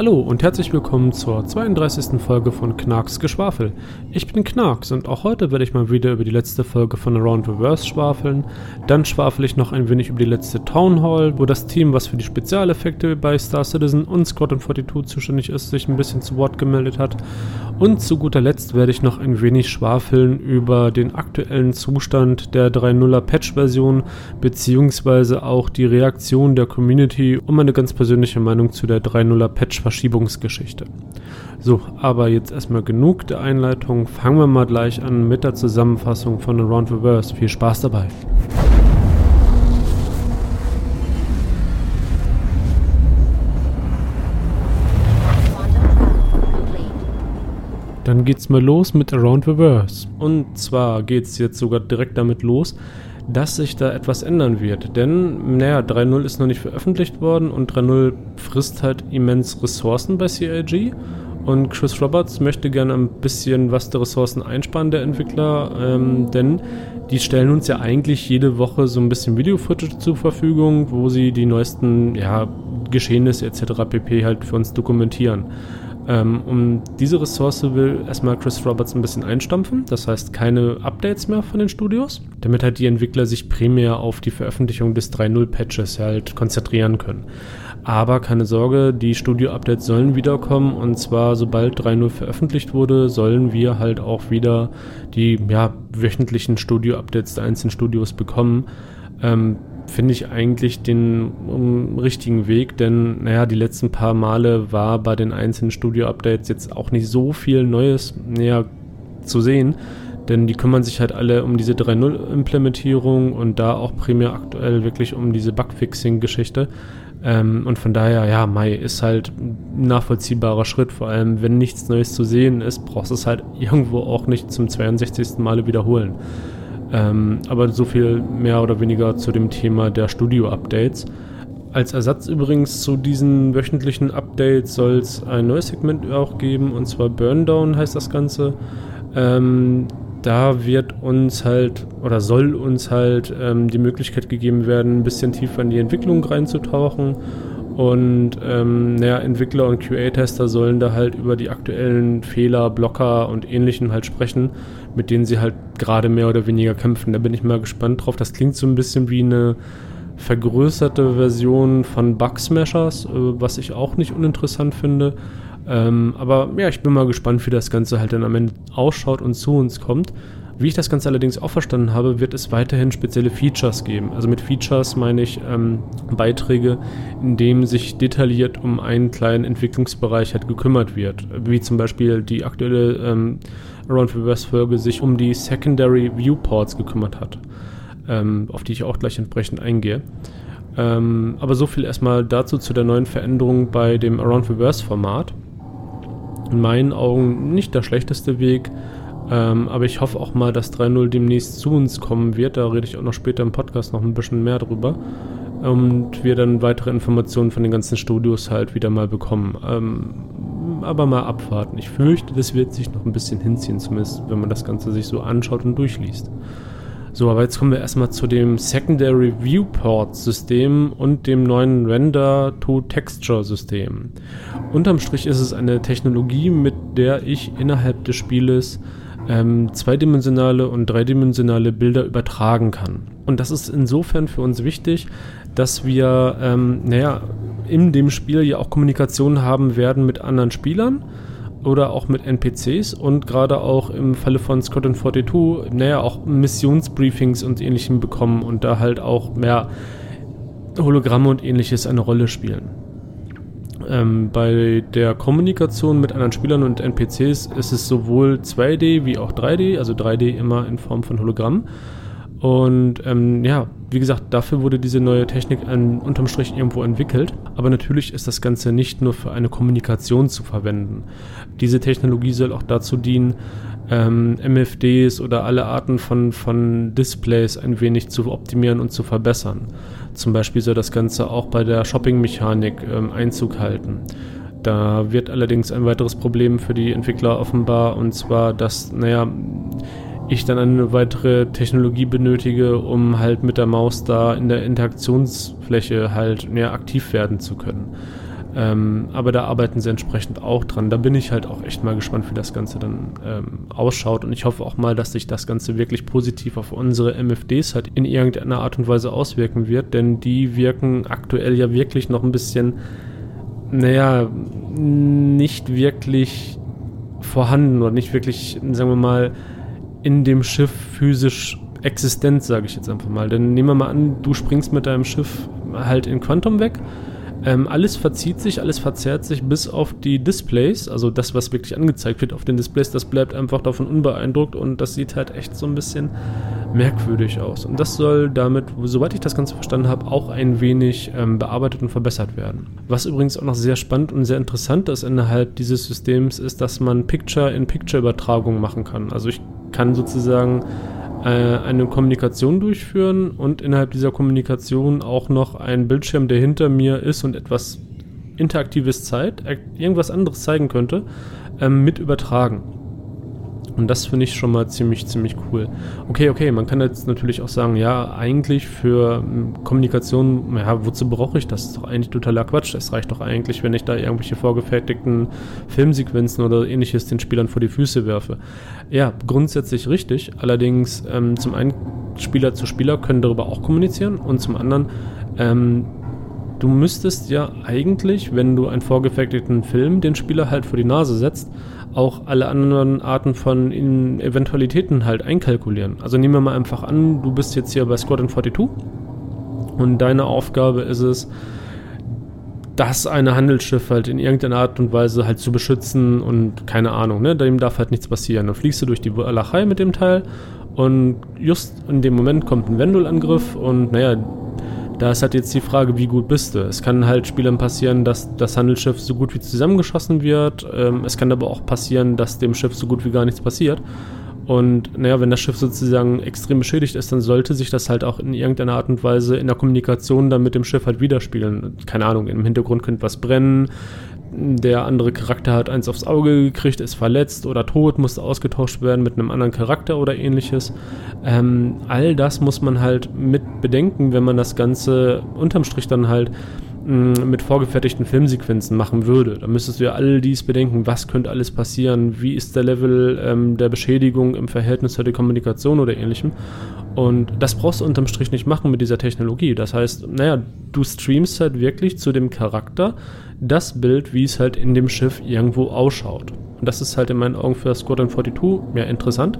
Hallo und herzlich willkommen zur 32. Folge von Knarks Geschwafel. Ich bin Knarks und auch heute werde ich mal wieder über die letzte Folge von Around Reverse schwafeln. Dann schwafel ich noch ein wenig über die letzte Town Hall, wo das Team, was für die Spezialeffekte bei Star Citizen und Squadron 42 zuständig ist, sich ein bisschen zu Wort gemeldet hat. Und zu guter Letzt werde ich noch ein wenig schwafeln über den aktuellen Zustand der 3.0er Patch-Version, beziehungsweise auch die Reaktion der Community und meine ganz persönliche Meinung zu der 3.0er Patch-Verschiebung Verschiebungsgeschichte. So, aber jetzt erstmal genug der Einleitung. Fangen wir mal gleich an mit der Zusammenfassung von Around Reverse. Viel Spaß dabei. Dann geht's mal los mit Around Reverse. Und zwar geht's jetzt sogar direkt damit los, dass sich da etwas ändern wird. Denn, naja, 3.0 ist noch nicht veröffentlicht worden und 3.0 frisst halt immens Ressourcen bei CIG. Und Chris Roberts möchte gerne ein bisschen was der Ressourcen einsparen, der Entwickler, ähm, denn die stellen uns ja eigentlich jede Woche so ein bisschen Video-Footage zur Verfügung, wo sie die neuesten ja, Geschehnisse etc. pp. halt für uns dokumentieren. Ähm, um diese Ressource will erstmal Chris Roberts ein bisschen einstampfen, das heißt keine Updates mehr von den Studios, damit halt die Entwickler sich primär auf die Veröffentlichung des 3.0-Patches halt konzentrieren können. Aber keine Sorge, die Studio-Updates sollen wiederkommen und zwar sobald 3.0 veröffentlicht wurde, sollen wir halt auch wieder die ja, wöchentlichen Studio-Updates der einzelnen Studios bekommen. Ähm, finde ich eigentlich den um, richtigen Weg, denn naja, die letzten paar Male war bei den einzelnen Studio-Updates jetzt auch nicht so viel Neues näher zu sehen, denn die kümmern sich halt alle um diese 3.0-Implementierung und da auch primär aktuell wirklich um diese Bugfixing-Geschichte. Ähm, und von daher, ja, Mai ist halt ein nachvollziehbarer Schritt, vor allem wenn nichts Neues zu sehen ist, brauchst du es halt irgendwo auch nicht zum 62. Male wiederholen. Ähm, aber so viel mehr oder weniger zu dem Thema der Studio-Updates. Als Ersatz übrigens zu diesen wöchentlichen Updates soll es ein neues Segment auch geben, und zwar Burndown heißt das Ganze. Ähm, da wird uns halt oder soll uns halt ähm, die Möglichkeit gegeben werden, ein bisschen tiefer in die Entwicklung reinzutauchen. Und ähm, naja, Entwickler und QA-Tester sollen da halt über die aktuellen Fehler, Blocker und ähnlichem halt sprechen mit denen sie halt gerade mehr oder weniger kämpfen. Da bin ich mal gespannt drauf. Das klingt so ein bisschen wie eine vergrößerte Version von Bugsmashers, äh, was ich auch nicht uninteressant finde. Ähm, aber ja, ich bin mal gespannt, wie das Ganze halt dann am Ende ausschaut und zu uns kommt. Wie ich das Ganze allerdings auch verstanden habe, wird es weiterhin spezielle Features geben. Also mit Features meine ich ähm, Beiträge, in denen sich detailliert um einen kleinen Entwicklungsbereich halt gekümmert wird. Wie zum Beispiel die aktuelle ähm, Around Reverse Folge sich um die Secondary Viewports gekümmert hat, ähm, auf die ich auch gleich entsprechend eingehe. Ähm, aber so viel erstmal dazu zu der neuen Veränderung bei dem Around Reverse Format. In meinen Augen nicht der schlechteste Weg, ähm, aber ich hoffe auch mal, dass 3.0 demnächst zu uns kommen wird. Da rede ich auch noch später im Podcast noch ein bisschen mehr drüber. Und wir dann weitere Informationen von den ganzen Studios halt wieder mal bekommen. Ähm, aber mal abwarten. Ich fürchte, das wird sich noch ein bisschen hinziehen, zumindest wenn man das Ganze sich so anschaut und durchliest. So, aber jetzt kommen wir erstmal zu dem Secondary Viewport System und dem neuen Render to Texture System. Unterm Strich ist es eine Technologie, mit der ich innerhalb des Spieles ähm, zweidimensionale und dreidimensionale Bilder übertragen kann. Und das ist insofern für uns wichtig, dass wir, ähm, naja, in dem Spiel ja auch Kommunikation haben werden mit anderen Spielern oder auch mit NPCs und gerade auch im Falle von Scotland 42, naja, auch Missionsbriefings und ähnlichem bekommen und da halt auch mehr Hologramme und ähnliches eine Rolle spielen. Ähm, bei der Kommunikation mit anderen Spielern und NPCs ist es sowohl 2D wie auch 3D, also 3D immer in Form von Hologramm. Und ähm, ja, wie gesagt, dafür wurde diese neue Technik an, unterm Strich irgendwo entwickelt. Aber natürlich ist das Ganze nicht nur für eine Kommunikation zu verwenden. Diese Technologie soll auch dazu dienen, ähm, MFDs oder alle Arten von, von Displays ein wenig zu optimieren und zu verbessern. Zum Beispiel soll das Ganze auch bei der Shopping-Mechanik ähm, Einzug halten. Da wird allerdings ein weiteres Problem für die Entwickler offenbar, und zwar, dass, naja, ich dann eine weitere Technologie benötige, um halt mit der Maus da in der Interaktionsfläche halt mehr aktiv werden zu können. Ähm, aber da arbeiten sie entsprechend auch dran. Da bin ich halt auch echt mal gespannt, wie das Ganze dann ähm, ausschaut. Und ich hoffe auch mal, dass sich das Ganze wirklich positiv auf unsere MFDs halt in irgendeiner Art und Weise auswirken wird. Denn die wirken aktuell ja wirklich noch ein bisschen, naja, nicht wirklich vorhanden oder nicht wirklich, sagen wir mal, in dem Schiff physisch existent, sage ich jetzt einfach mal. Denn nehmen wir mal an, du springst mit deinem Schiff halt in Quantum weg ähm, alles verzieht sich, alles verzerrt sich bis auf die Displays, also das, was wirklich angezeigt wird auf den Displays, das bleibt einfach davon unbeeindruckt und das sieht halt echt so ein bisschen merkwürdig aus. Und das soll damit, soweit ich das Ganze verstanden habe, auch ein wenig ähm, bearbeitet und verbessert werden. Was übrigens auch noch sehr spannend und sehr interessant ist innerhalb dieses Systems, ist, dass man Picture-in-Picture-Übertragung machen kann. Also ich kann sozusagen äh, eine Kommunikation durchführen und innerhalb dieser Kommunikation auch noch ein Bildschirm, der hinter mir ist und etwas interaktives zeigt, äh, irgendwas anderes zeigen könnte, ähm, mit übertragen. Und das finde ich schon mal ziemlich, ziemlich cool. Okay, okay, man kann jetzt natürlich auch sagen, ja, eigentlich für ähm, Kommunikation, ja, wozu brauche ich das? Das ist doch eigentlich totaler Quatsch. Es reicht doch eigentlich, wenn ich da irgendwelche vorgefertigten Filmsequenzen oder ähnliches den Spielern vor die Füße werfe. Ja, grundsätzlich richtig. Allerdings, ähm, zum einen, Spieler zu Spieler können darüber auch kommunizieren und zum anderen, ähm, du müsstest ja eigentlich, wenn du einen vorgefertigten Film den Spieler halt vor die Nase setzt, auch alle anderen Arten von Eventualitäten halt einkalkulieren. Also nehmen wir mal einfach an, du bist jetzt hier bei Squadron 42 und deine Aufgabe ist es, das eine Handelsschiff halt in irgendeiner Art und Weise halt zu beschützen und keine Ahnung, ne, dem darf halt nichts passieren. Dann fliegst du durch die Walachei mit dem Teil und just in dem Moment kommt ein Vendel-Angriff und naja, da ist halt jetzt die Frage, wie gut bist du? Es kann halt Spielern passieren, dass das Handelsschiff so gut wie zusammengeschossen wird. Ähm, es kann aber auch passieren, dass dem Schiff so gut wie gar nichts passiert. Und naja, wenn das Schiff sozusagen extrem beschädigt ist, dann sollte sich das halt auch in irgendeiner Art und Weise in der Kommunikation dann mit dem Schiff halt widerspiegeln. Keine Ahnung, im Hintergrund könnte was brennen, der andere Charakter hat eins aufs Auge gekriegt, ist verletzt oder tot, musste ausgetauscht werden mit einem anderen Charakter oder ähnliches. Ähm, all das muss man halt mit bedenken, wenn man das Ganze unterm Strich dann halt mm, mit vorgefertigten Filmsequenzen machen würde. Da müsstest du ja all dies bedenken, was könnte alles passieren, wie ist der Level ähm, der Beschädigung im Verhältnis zur Kommunikation oder ähnlichem. Und das brauchst du unterm Strich nicht machen mit dieser Technologie. Das heißt, naja, du streamst halt wirklich zu dem Charakter, das Bild, wie es halt in dem Schiff irgendwo ausschaut. Und das ist halt in meinen Augen für Squadron 42 ja interessant,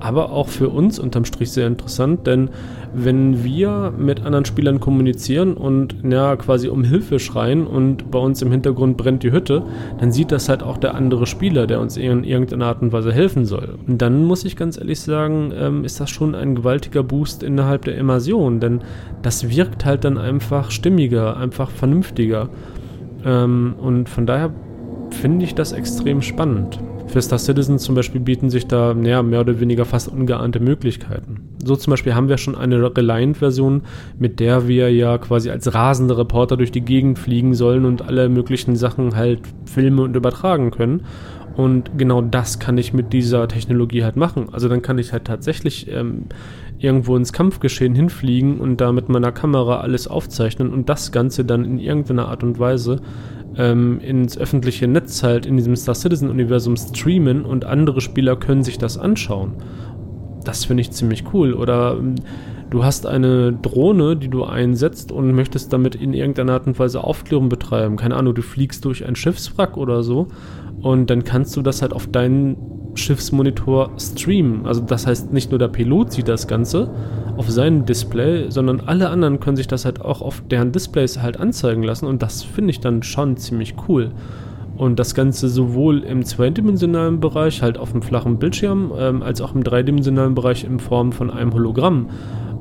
aber auch für uns unterm Strich sehr interessant, denn wenn wir mit anderen Spielern kommunizieren und ja quasi um Hilfe schreien und bei uns im Hintergrund brennt die Hütte, dann sieht das halt auch der andere Spieler, der uns in irgendeiner Art und Weise helfen soll. Und dann muss ich ganz ehrlich sagen, ähm, ist das schon ein gewaltiger Boost innerhalb der Immersion, denn das wirkt halt dann einfach stimmiger, einfach vernünftiger. Ähm, und von daher finde ich das extrem spannend. Für Star Citizen zum Beispiel bieten sich da ja, mehr oder weniger fast ungeahnte Möglichkeiten. So zum Beispiel haben wir schon eine Reliant-Version, mit der wir ja quasi als rasende Reporter durch die Gegend fliegen sollen und alle möglichen Sachen halt filmen und übertragen können. Und genau das kann ich mit dieser Technologie halt machen. Also dann kann ich halt tatsächlich ähm, irgendwo ins Kampfgeschehen hinfliegen und da mit meiner Kamera alles aufzeichnen und das Ganze dann in irgendeiner Art und Weise ähm, ins öffentliche Netz halt in diesem Star Citizen Universum streamen und andere Spieler können sich das anschauen. Das finde ich ziemlich cool. Oder ähm, du hast eine Drohne, die du einsetzt und möchtest damit in irgendeiner Art und Weise Aufklärung betreiben. Keine Ahnung, du fliegst durch ein Schiffswrack oder so und dann kannst du das halt auf deinen Schiffsmonitor streamen. Also das heißt, nicht nur der Pilot sieht das Ganze auf seinem Display, sondern alle anderen können sich das halt auch auf deren Displays halt anzeigen lassen und das finde ich dann schon ziemlich cool. Und das Ganze sowohl im zweidimensionalen Bereich, halt auf dem flachen Bildschirm, ähm, als auch im dreidimensionalen Bereich in Form von einem Hologramm.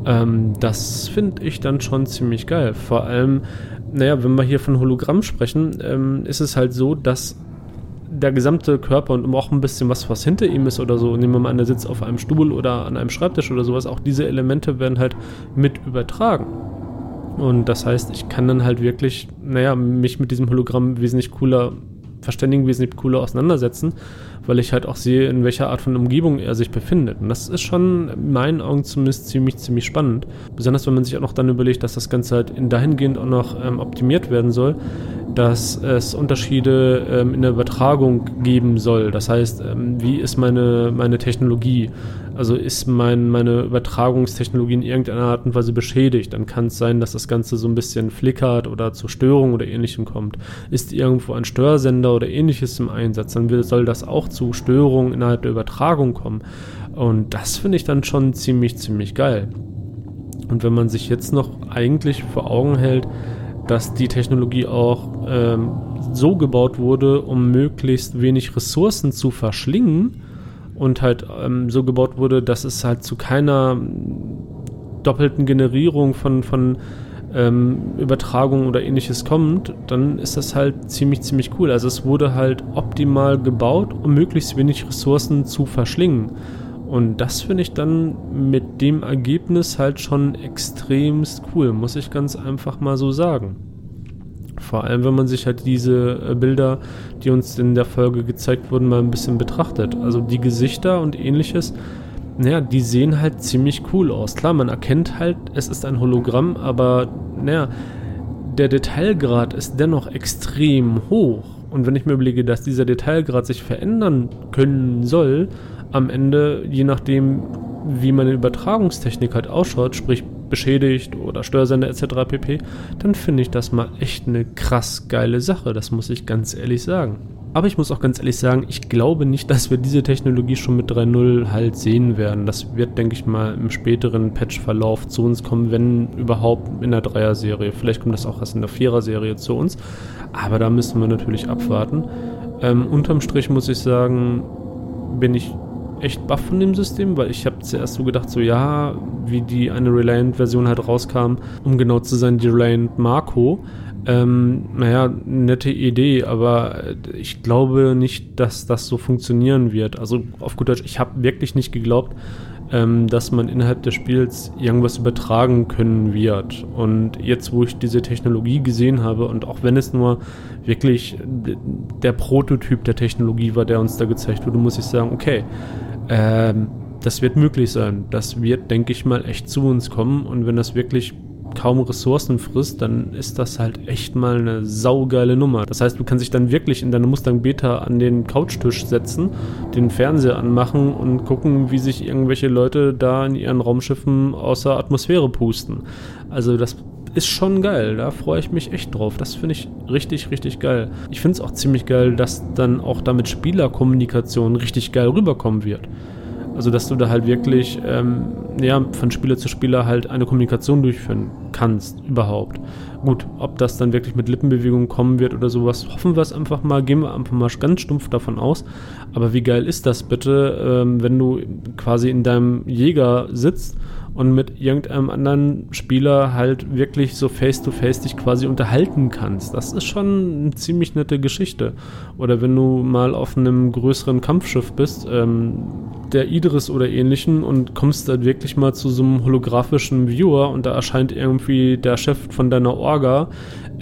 Ähm, das finde ich dann schon ziemlich geil. Vor allem, naja, wenn wir hier von Hologramm sprechen, ähm, ist es halt so, dass der gesamte Körper und auch ein bisschen was, was hinter ihm ist oder so, nehmen wir mal an, er sitzt auf einem Stuhl oder an einem Schreibtisch oder sowas, auch diese Elemente werden halt mit übertragen. Und das heißt, ich kann dann halt wirklich, naja, mich mit diesem Hologramm wesentlich cooler verständigen, wesentlich cooler auseinandersetzen, weil ich halt auch sehe, in welcher Art von Umgebung er sich befindet. Und das ist schon in meinen Augen zumindest ziemlich, ziemlich spannend. Besonders wenn man sich auch noch dann überlegt, dass das Ganze halt in dahingehend auch noch ähm, optimiert werden soll, dass es Unterschiede ähm, in der Übertragung geben soll. Das heißt, ähm, wie ist meine, meine Technologie? Also ist mein, meine Übertragungstechnologie in irgendeiner Art und Weise beschädigt? Dann kann es sein, dass das Ganze so ein bisschen flickert oder zu Störungen oder ähnlichem kommt. Ist irgendwo ein Störsender oder ähnliches im Einsatz, dann soll das auch zu Störungen innerhalb der Übertragung kommen. Und das finde ich dann schon ziemlich, ziemlich geil. Und wenn man sich jetzt noch eigentlich vor Augen hält, dass die Technologie auch ähm, so gebaut wurde, um möglichst wenig Ressourcen zu verschlingen und halt ähm, so gebaut wurde, dass es halt zu keiner doppelten Generierung von, von ähm, Übertragung oder ähnliches kommt, dann ist das halt ziemlich, ziemlich cool. Also es wurde halt optimal gebaut, um möglichst wenig Ressourcen zu verschlingen. Und das finde ich dann mit dem Ergebnis halt schon extremst cool, muss ich ganz einfach mal so sagen. Vor allem, wenn man sich halt diese äh, Bilder, die uns in der Folge gezeigt wurden, mal ein bisschen betrachtet. Also die Gesichter und ähnliches, naja, die sehen halt ziemlich cool aus. Klar, man erkennt halt, es ist ein Hologramm, aber naja, der Detailgrad ist dennoch extrem hoch. Und wenn ich mir überlege, dass dieser Detailgrad sich verändern können soll, am Ende, je nachdem, wie meine Übertragungstechnik halt ausschaut, sprich beschädigt oder Störsender etc. pp., dann finde ich das mal echt eine krass geile Sache, das muss ich ganz ehrlich sagen. Aber ich muss auch ganz ehrlich sagen, ich glaube nicht, dass wir diese Technologie schon mit 3.0 halt sehen werden. Das wird, denke ich mal, im späteren Patch-Verlauf zu uns kommen, wenn überhaupt in der Dreier-Serie. Vielleicht kommt das auch erst in der Vierer-Serie zu uns. Aber da müssen wir natürlich abwarten. Ähm, unterm Strich muss ich sagen, bin ich echt baff von dem System, weil ich habe zuerst so gedacht, so ja, wie die eine Reliant-Version halt rauskam, um genau zu sein, die Reliant Marco. Ähm, naja, nette Idee, aber ich glaube nicht, dass das so funktionieren wird. Also auf gut Deutsch, ich habe wirklich nicht geglaubt, ähm, dass man innerhalb des Spiels irgendwas übertragen können wird. Und jetzt, wo ich diese Technologie gesehen habe und auch wenn es nur wirklich der Prototyp der Technologie war, der uns da gezeigt wurde, muss ich sagen, okay, ähm, das wird möglich sein. Das wird, denke ich mal, echt zu uns kommen. Und wenn das wirklich kaum Ressourcen frisst, dann ist das halt echt mal eine saugeile Nummer. Das heißt, du kannst dich dann wirklich in deine Mustang Beta an den Couchtisch setzen, den Fernseher anmachen und gucken, wie sich irgendwelche Leute da in ihren Raumschiffen außer Atmosphäre pusten. Also das ist schon geil. Da freue ich mich echt drauf. Das finde ich richtig, richtig geil. Ich finde es auch ziemlich geil, dass dann auch damit Spielerkommunikation richtig geil rüberkommen wird. Also, dass du da halt wirklich ähm, ja, von Spieler zu Spieler halt eine Kommunikation durchführen kannst, überhaupt. Gut, ob das dann wirklich mit Lippenbewegungen kommen wird oder sowas, hoffen wir es einfach mal, gehen wir einfach mal ganz stumpf davon aus. Aber wie geil ist das bitte, ähm, wenn du quasi in deinem Jäger sitzt und mit irgendeinem anderen Spieler halt wirklich so face-to-face -face dich quasi unterhalten kannst. Das ist schon eine ziemlich nette Geschichte. Oder wenn du mal auf einem größeren Kampfschiff bist, ähm, der Idris oder ähnlichen und kommst dann wirklich mal zu so einem holographischen Viewer und da erscheint irgendwie der Chef von deiner Orga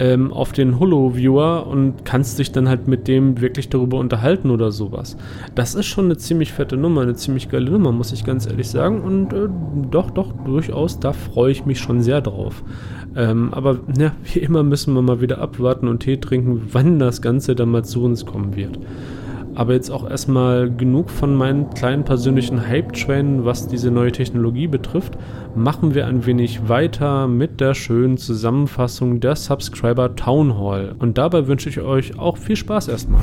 ähm, auf den Holo-Viewer und kannst dich dann halt mit dem wirklich darüber unterhalten oder sowas. Das ist schon eine ziemlich fette Nummer, eine ziemlich geile Nummer, muss ich ganz ehrlich sagen. Und äh, doch, doch, durchaus, da freue ich mich schon sehr drauf. Ähm, aber ja, wie immer müssen wir mal wieder abwarten und Tee trinken, wann das Ganze dann mal zu uns kommen wird. Aber jetzt auch erstmal genug von meinen kleinen persönlichen Hype-Trainen, was diese neue Technologie betrifft. Machen wir ein wenig weiter mit der schönen Zusammenfassung der Subscriber Town Hall. Und dabei wünsche ich euch auch viel Spaß erstmal.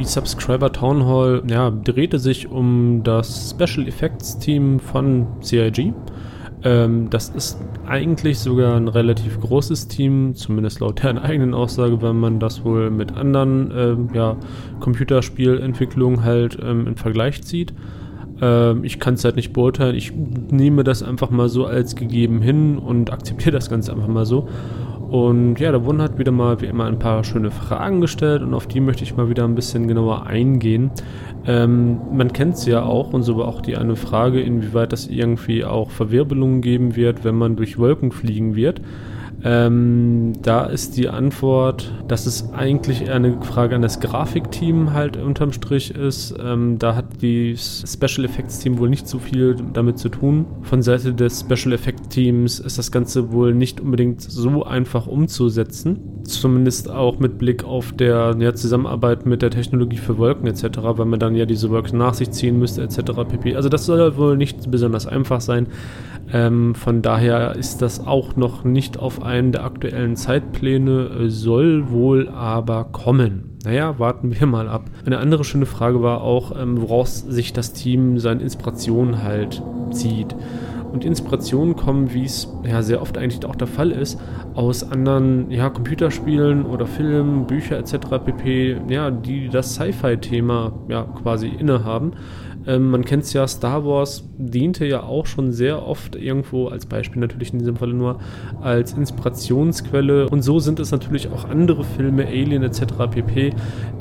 Die Subscriber Town Hall ja, drehte sich um das Special Effects Team von CIG. Ähm, das ist eigentlich sogar ein relativ großes Team, zumindest laut deren eigenen Aussage, wenn man das wohl mit anderen ähm, ja, Computerspielentwicklungen halt ähm, im Vergleich zieht. Ähm, ich kann es halt nicht beurteilen. Ich nehme das einfach mal so als gegeben hin und akzeptiere das Ganze einfach mal so. Und ja, da wurden halt wieder mal wie immer ein paar schöne Fragen gestellt und auf die möchte ich mal wieder ein bisschen genauer eingehen. Ähm, man kennt es ja auch und so war auch die eine Frage, inwieweit das irgendwie auch Verwirbelungen geben wird, wenn man durch Wolken fliegen wird. Ähm, da ist die Antwort, dass es eigentlich eher eine Frage an das Grafikteam halt unterm Strich ist. Ähm, da hat die Special Effects Team wohl nicht so viel damit zu tun. Von Seite des Special Effects Teams ist das Ganze wohl nicht unbedingt so einfach umzusetzen. Zumindest auch mit Blick auf der ja, Zusammenarbeit mit der Technologie für Wolken etc., weil man dann ja diese Wolken nach sich ziehen müsste etc. pp. Also das soll wohl nicht besonders einfach sein. Ähm, von daher ist das auch noch nicht auf einen der aktuellen Zeitpläne, äh, soll wohl aber kommen. Naja, warten wir mal ab. Eine andere schöne Frage war auch, ähm, woraus sich das Team seine Inspiration halt zieht. Und Inspirationen kommen, wie es ja sehr oft eigentlich auch der Fall ist, aus anderen ja, Computerspielen oder Filmen, Bücher etc. pp., ja, die das Sci-Fi-Thema ja, quasi innehaben. Ähm, man kennt es ja, Star Wars diente ja auch schon sehr oft irgendwo, als Beispiel natürlich in diesem Fall nur, als Inspirationsquelle. Und so sind es natürlich auch andere Filme, Alien etc. pp.,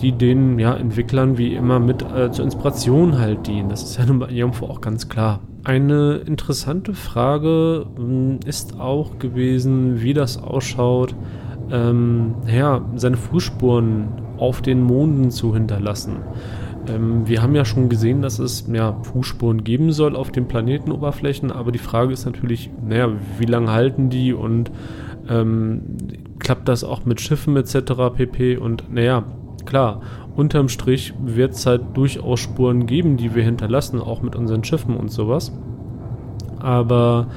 die den ja, Entwicklern wie immer mit äh, zur Inspiration halt dienen. Das ist ja nun irgendwo auch ganz klar. Eine interessante Frage hm, ist auch gewesen, wie das ausschaut, ähm, ja, seine Fußspuren auf den Monden zu hinterlassen. Ähm, wir haben ja schon gesehen, dass es ja, Fußspuren geben soll auf den Planetenoberflächen, aber die Frage ist natürlich, naja, wie lange halten die und ähm, klappt das auch mit Schiffen etc. pp. Und naja, klar, unterm Strich wird es halt durchaus Spuren geben, die wir hinterlassen, auch mit unseren Schiffen und sowas. Aber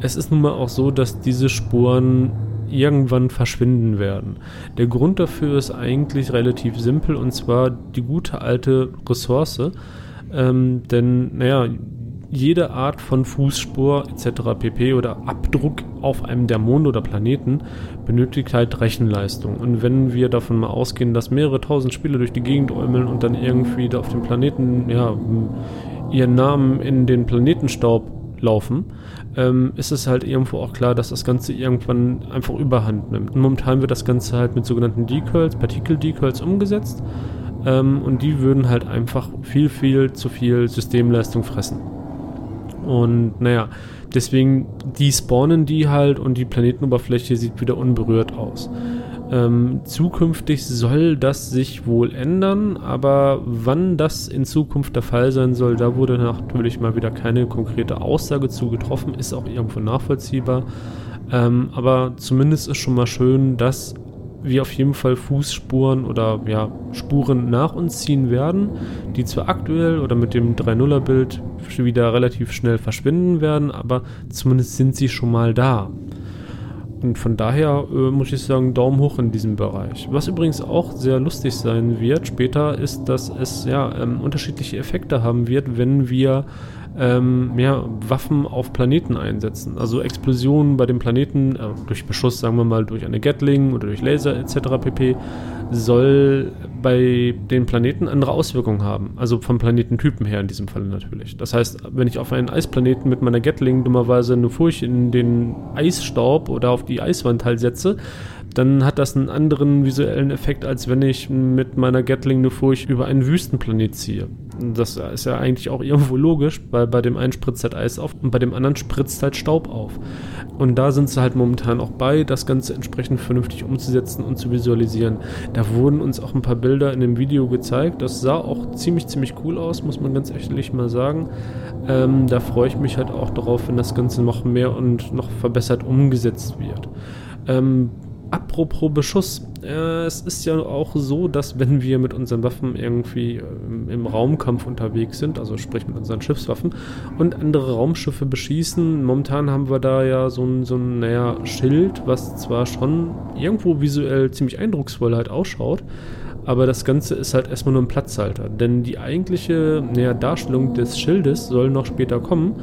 es ist nun mal auch so, dass diese Spuren irgendwann verschwinden werden. Der Grund dafür ist eigentlich relativ simpel und zwar die gute alte Ressource. Ähm, denn, naja, jede Art von Fußspur etc. pp. oder Abdruck auf einem der Monde oder Planeten benötigt halt Rechenleistung. Und wenn wir davon mal ausgehen, dass mehrere tausend Spieler durch die Gegend äumeln und dann irgendwie da auf dem Planeten ja, ihren Namen in den Planetenstaub laufen, ähm, ist es halt irgendwo auch klar, dass das Ganze irgendwann einfach überhand nimmt. Momentan wird das Ganze halt mit sogenannten Decurls, Partikel-Decurls umgesetzt ähm, und die würden halt einfach viel, viel zu viel Systemleistung fressen. Und naja, deswegen die spawnen die halt und die Planetenoberfläche sieht wieder unberührt aus. Ähm, zukünftig soll das sich wohl ändern, aber wann das in Zukunft der Fall sein soll, da wurde natürlich mal wieder keine konkrete Aussage zu getroffen, ist auch irgendwo nachvollziehbar. Ähm, aber zumindest ist schon mal schön, dass wir auf jeden Fall Fußspuren oder ja, Spuren nach uns ziehen werden, die zwar aktuell oder mit dem 3.0er-Bild wieder relativ schnell verschwinden werden, aber zumindest sind sie schon mal da. Und von daher äh, muss ich sagen, Daumen hoch in diesem Bereich. Was übrigens auch sehr lustig sein wird später, ist, dass es ja ähm, unterschiedliche Effekte haben wird, wenn wir ähm, ja, Waffen auf Planeten einsetzen. Also Explosionen bei dem Planeten, äh, durch Beschuss, sagen wir mal, durch eine Gatling oder durch Laser etc. pp. soll bei den Planeten andere Auswirkungen haben. Also vom Planetentypen her in diesem Fall natürlich. Das heißt, wenn ich auf einen Eisplaneten mit meiner Gatling dummerweise eine Furcht in den Eisstaub oder auf die Eiswand halt setze, dann hat das einen anderen visuellen Effekt, als wenn ich mit meiner Gatling eine Furcht über einen Wüstenplanet ziehe. Das ist ja eigentlich auch irgendwo logisch, weil bei dem einen spritzt halt Eis auf und bei dem anderen spritzt halt Staub auf. Und da sind sie halt momentan auch bei, das Ganze entsprechend vernünftig umzusetzen und zu visualisieren. Da wurden uns auch ein paar Bilder in dem Video gezeigt. Das sah auch ziemlich, ziemlich cool aus, muss man ganz ehrlich mal sagen. Ähm, da freue ich mich halt auch darauf, wenn das Ganze noch mehr und noch verbessert umgesetzt wird. Ähm, Apropos Beschuss, äh, es ist ja auch so, dass wenn wir mit unseren Waffen irgendwie ähm, im Raumkampf unterwegs sind, also sprich mit unseren Schiffswaffen und andere Raumschiffe beschießen, momentan haben wir da ja so ein, so ein naja, Schild, was zwar schon irgendwo visuell ziemlich eindrucksvoll halt ausschaut, aber das Ganze ist halt erstmal nur ein Platzhalter, denn die eigentliche naja, Darstellung des Schildes soll noch später kommen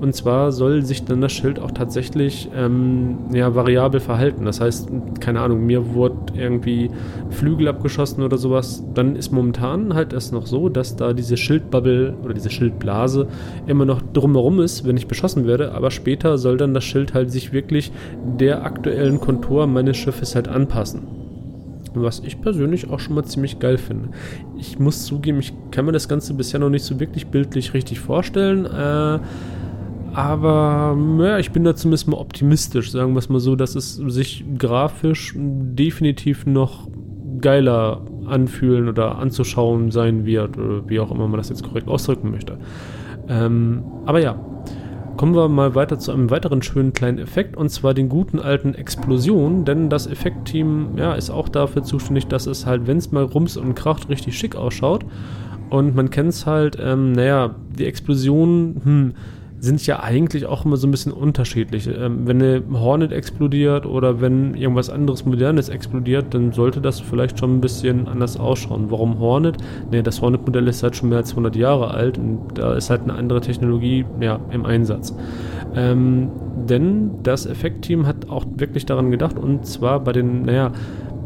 und zwar soll sich dann das Schild auch tatsächlich ähm, ja, variabel verhalten. Das heißt, keine Ahnung, mir wurde irgendwie Flügel abgeschossen oder sowas. Dann ist momentan halt es noch so, dass da diese Schildbubble oder diese Schildblase immer noch drumherum ist, wenn ich beschossen werde. Aber später soll dann das Schild halt sich wirklich der aktuellen Kontur meines Schiffes halt anpassen. Was ich persönlich auch schon mal ziemlich geil finde. Ich muss zugeben, ich kann mir das Ganze bisher noch nicht so wirklich bildlich richtig vorstellen. Äh, Aber ja, ich bin da zumindest mal optimistisch, sagen wir es mal so, dass es sich grafisch definitiv noch geiler anfühlen oder anzuschauen sein wird, oder wie auch immer man das jetzt korrekt ausdrücken möchte. Ähm, aber ja, kommen wir mal weiter zu einem weiteren schönen kleinen Effekt und zwar den guten alten Explosion, denn das Effektteam ja, ist auch dafür zuständig, dass es halt, wenn es mal rums und kracht, richtig schick ausschaut. Und man kennt es halt, ähm, naja, die Explosion, hm, sind ja eigentlich auch immer so ein bisschen unterschiedlich. Ähm, wenn eine Hornet explodiert oder wenn irgendwas anderes Modernes explodiert, dann sollte das vielleicht schon ein bisschen anders ausschauen. Warum Hornet? Ne, das Hornet-Modell ist halt schon mehr als 100 Jahre alt und da ist halt eine andere Technologie ja, im Einsatz. Ähm, denn das Effektteam hat auch wirklich daran gedacht und zwar bei den, naja,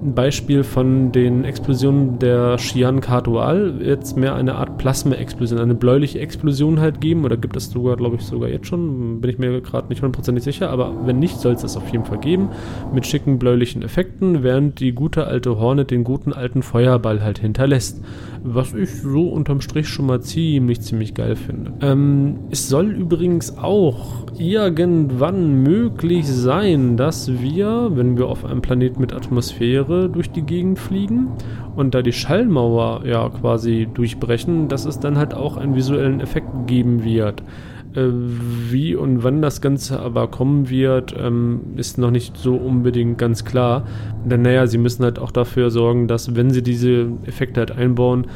Beispiel von den Explosionen der Xi'an Katual jetzt mehr eine Art Plasma-Explosion, eine bläuliche Explosion halt geben. Oder gibt es sogar, glaube ich, sogar jetzt schon. Bin ich mir gerade nicht hundertprozentig sicher. Aber wenn nicht, soll es das auf jeden Fall geben. Mit schicken bläulichen Effekten, während die gute alte Hornet den guten alten Feuerball halt hinterlässt. Was ich so unterm Strich schon mal ziemlich, ziemlich geil finde. Ähm, es soll übrigens auch irgendwann möglich sein, dass wir, wenn wir auf einem Planet mit Atmosphäre durch die Gegend fliegen und da die Schallmauer ja quasi durchbrechen, dass es dann halt auch einen visuellen Effekt geben wird. Äh, wie und wann das Ganze aber kommen wird, ähm, ist noch nicht so unbedingt ganz klar. Denn naja, sie müssen halt auch dafür sorgen, dass wenn sie diese Effekte halt einbauen,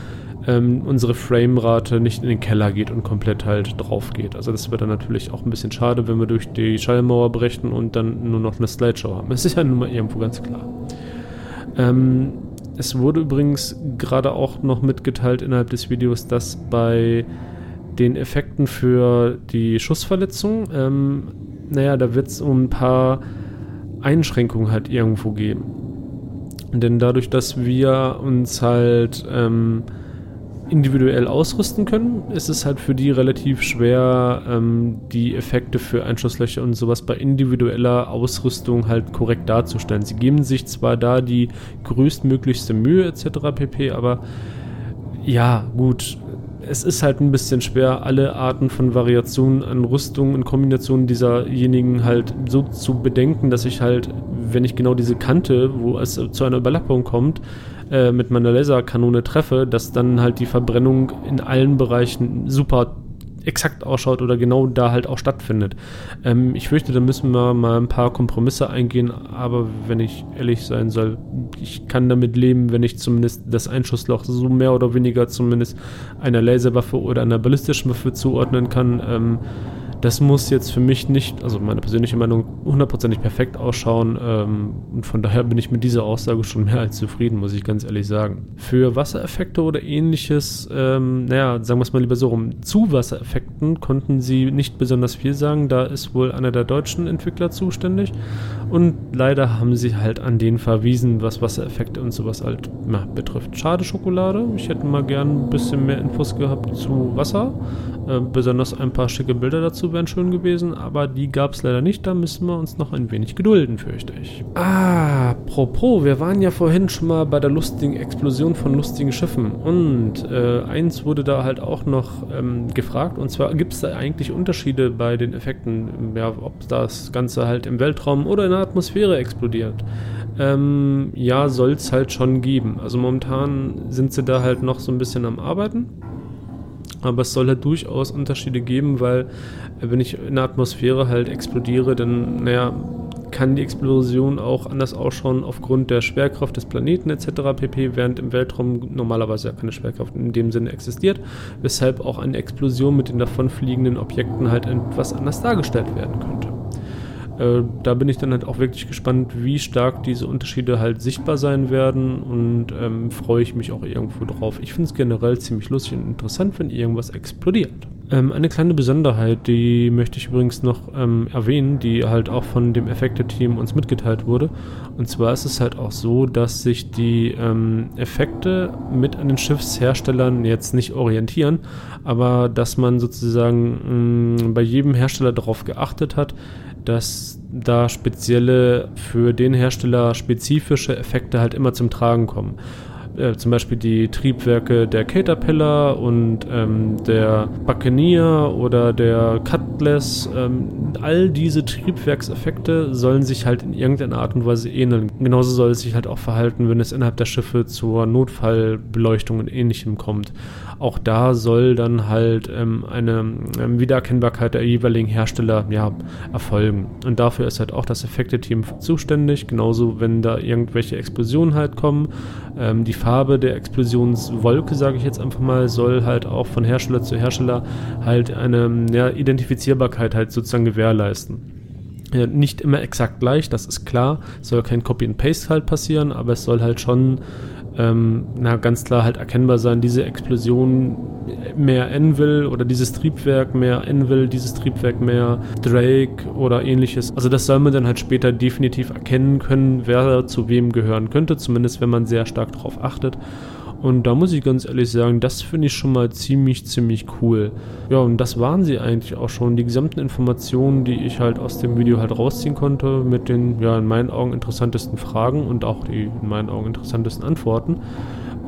ähm, unsere Framerate nicht in den Keller geht und komplett halt drauf geht. Also das wäre dann natürlich auch ein bisschen schade, wenn wir durch die Schallmauer brechen und dann nur noch eine Slideshow haben. Das ist ja nun mal irgendwo ganz klar. Ähm, es wurde übrigens gerade auch noch mitgeteilt innerhalb des Videos, dass bei den Effekten für die Schussverletzung, ähm, naja, da wird es um ein paar Einschränkungen halt irgendwo geben. Denn dadurch, dass wir uns halt ähm, individuell ausrüsten können, ist es halt für die relativ schwer, ähm, die Effekte für Einschusslöcher und sowas bei individueller Ausrüstung halt korrekt darzustellen. Sie geben sich zwar da die größtmöglichste Mühe etc. pp, aber ja, gut, es ist halt ein bisschen schwer, alle Arten von Variationen an Rüstung in Kombination dieserjenigen halt so zu bedenken, dass ich halt, wenn ich genau diese Kante, wo es zu einer Überlappung kommt, äh, mit meiner Laserkanone treffe, dass dann halt die Verbrennung in allen Bereichen super exakt ausschaut oder genau da halt auch stattfindet. Ähm, ich fürchte, da müssen wir mal ein paar Kompromisse eingehen, aber wenn ich ehrlich sein soll, ich kann damit leben, wenn ich zumindest das Einschussloch so mehr oder weniger zumindest einer Laserwaffe oder einer ballistischen Waffe zuordnen kann. Ähm, das muss jetzt für mich nicht, also meine persönliche Meinung, hundertprozentig perfekt ausschauen. Ähm, und von daher bin ich mit dieser Aussage schon mehr als zufrieden, muss ich ganz ehrlich sagen. Für Wassereffekte oder ähnliches, ähm, naja, sagen wir es mal lieber so rum, zu Wassereffekten konnten sie nicht besonders viel sagen. Da ist wohl einer der deutschen Entwickler zuständig. Und leider haben sie halt an den verwiesen, was Wassereffekte und sowas halt na, betrifft. Schade Schokolade. Ich hätte mal gern ein bisschen mehr Infos gehabt zu Wasser. Äh, besonders ein paar schicke Bilder dazu wären schön gewesen, aber die gab es leider nicht. Da müssen wir uns noch ein wenig gedulden, fürchte ich. Ah, apropos, wir waren ja vorhin schon mal bei der lustigen Explosion von lustigen Schiffen. Und äh, eins wurde da halt auch noch ähm, gefragt, und zwar gibt es da eigentlich Unterschiede bei den Effekten, ja, ob das Ganze halt im Weltraum oder in der Atmosphäre explodiert. Ähm, ja, soll es halt schon geben. Also momentan sind sie da halt noch so ein bisschen am Arbeiten. Aber es soll halt durchaus Unterschiede geben, weil äh, wenn ich in der Atmosphäre halt explodiere, dann, naja, kann die Explosion auch anders ausschauen aufgrund der Schwerkraft des Planeten etc. pp., während im Weltraum normalerweise ja keine Schwerkraft in dem Sinne existiert, weshalb auch eine Explosion mit den davonfliegenden Objekten halt etwas anders dargestellt werden könnte. Äh, da bin ich dann halt auch wirklich gespannt, wie stark diese Unterschiede halt sichtbar sein werden und ähm, freue ich mich auch irgendwo drauf. Ich finde es generell ziemlich lustig und interessant, wenn irgendwas explodiert. Ähm, eine kleine Besonderheit, die möchte ich übrigens noch ähm, erwähnen, die halt auch von dem Effekte-Team uns mitgeteilt wurde. Und zwar ist es halt auch so, dass sich die ähm, Effekte mit an den Schiffsherstellern jetzt nicht orientieren, aber dass man sozusagen mh, mm, bei jedem Hersteller darauf geachtet hat, dass da spezielle, für den Hersteller spezifische Effekte halt immer zum Tragen kommen. äh, zum Beispiel die Triebwerke der Caterpillar und ähm, der Buccaneer oder der Cutlass. Ähm, all diese Triebwerkseffekte sollen sich halt in irgendeiner Art und Weise ähneln. Genauso soll es sich halt auch verhalten, wenn es innerhalb der Schiffe zur Notfallbeleuchtung und ähnlichem kommt. Auch da soll dann halt ähm, eine ähm, Wiedererkennbarkeit der jeweiligen Hersteller ja, erfolgen. Und dafür ist halt auch das Effekte-Team zuständig. Genauso, wenn da irgendwelche Explosionen halt kommen. Ähm, die Farbe der Explosionswolke, sage ich jetzt einfach mal, soll halt auch von Hersteller zu Hersteller halt eine ja, Identifizierbarkeit halt sozusagen gewährleisten. Nicht immer exakt gleich, das ist klar. Es soll kein Copy and Paste halt passieren, aber es soll halt schon ähm, na, ganz klar halt erkennbar sein, diese Explosion mehr Envil oder dieses Triebwerk mehr Envil, dieses Triebwerk mehr Drake oder ähnliches. Also das soll man dann halt später definitiv erkennen können, wer zu wem gehören könnte, zumindest wenn man sehr stark darauf achtet. Und da muss ich ganz ehrlich sagen, das finde ich schon mal ziemlich, ziemlich cool. Ja, und das waren sie eigentlich auch schon. Die gesamten Informationen, die ich halt aus dem Video halt rausziehen konnte, mit den, ja, in meinen Augen interessantesten Fragen und auch die in meinen Augen interessantesten Antworten.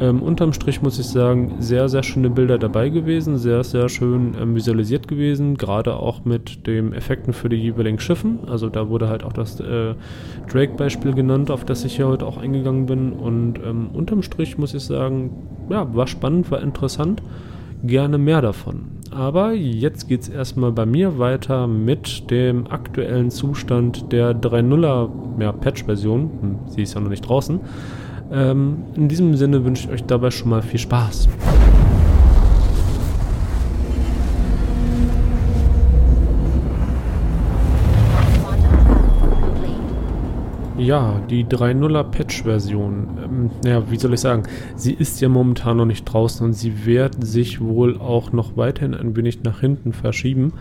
Ähm, unterm Strich muss ich sagen, sehr, sehr schöne Bilder dabei gewesen, sehr, sehr schön ähm, visualisiert gewesen, gerade auch mit den Effekten für die jeweiligen Schiffen. Also da wurde halt auch das äh, Drake-Beispiel genannt, auf das ich hier heute auch eingegangen bin. Und ähm, unterm Strich muss ich sagen, ja, war spannend, war interessant. Gerne mehr davon. Aber jetzt geht es erstmal bei mir weiter mit dem aktuellen Zustand der 3.0er ja, Patch-Version. Hm, sie ist ja noch nicht draußen. Ähm, in diesem Sinne wünsche ich euch dabei schon mal viel Spaß. Ja, die 3.0er Patch-Version. Ähm, ja, wie soll ich sagen? Sie ist ja momentan noch nicht draußen und sie wird sich wohl auch noch weiterhin ein wenig nach hinten verschieben.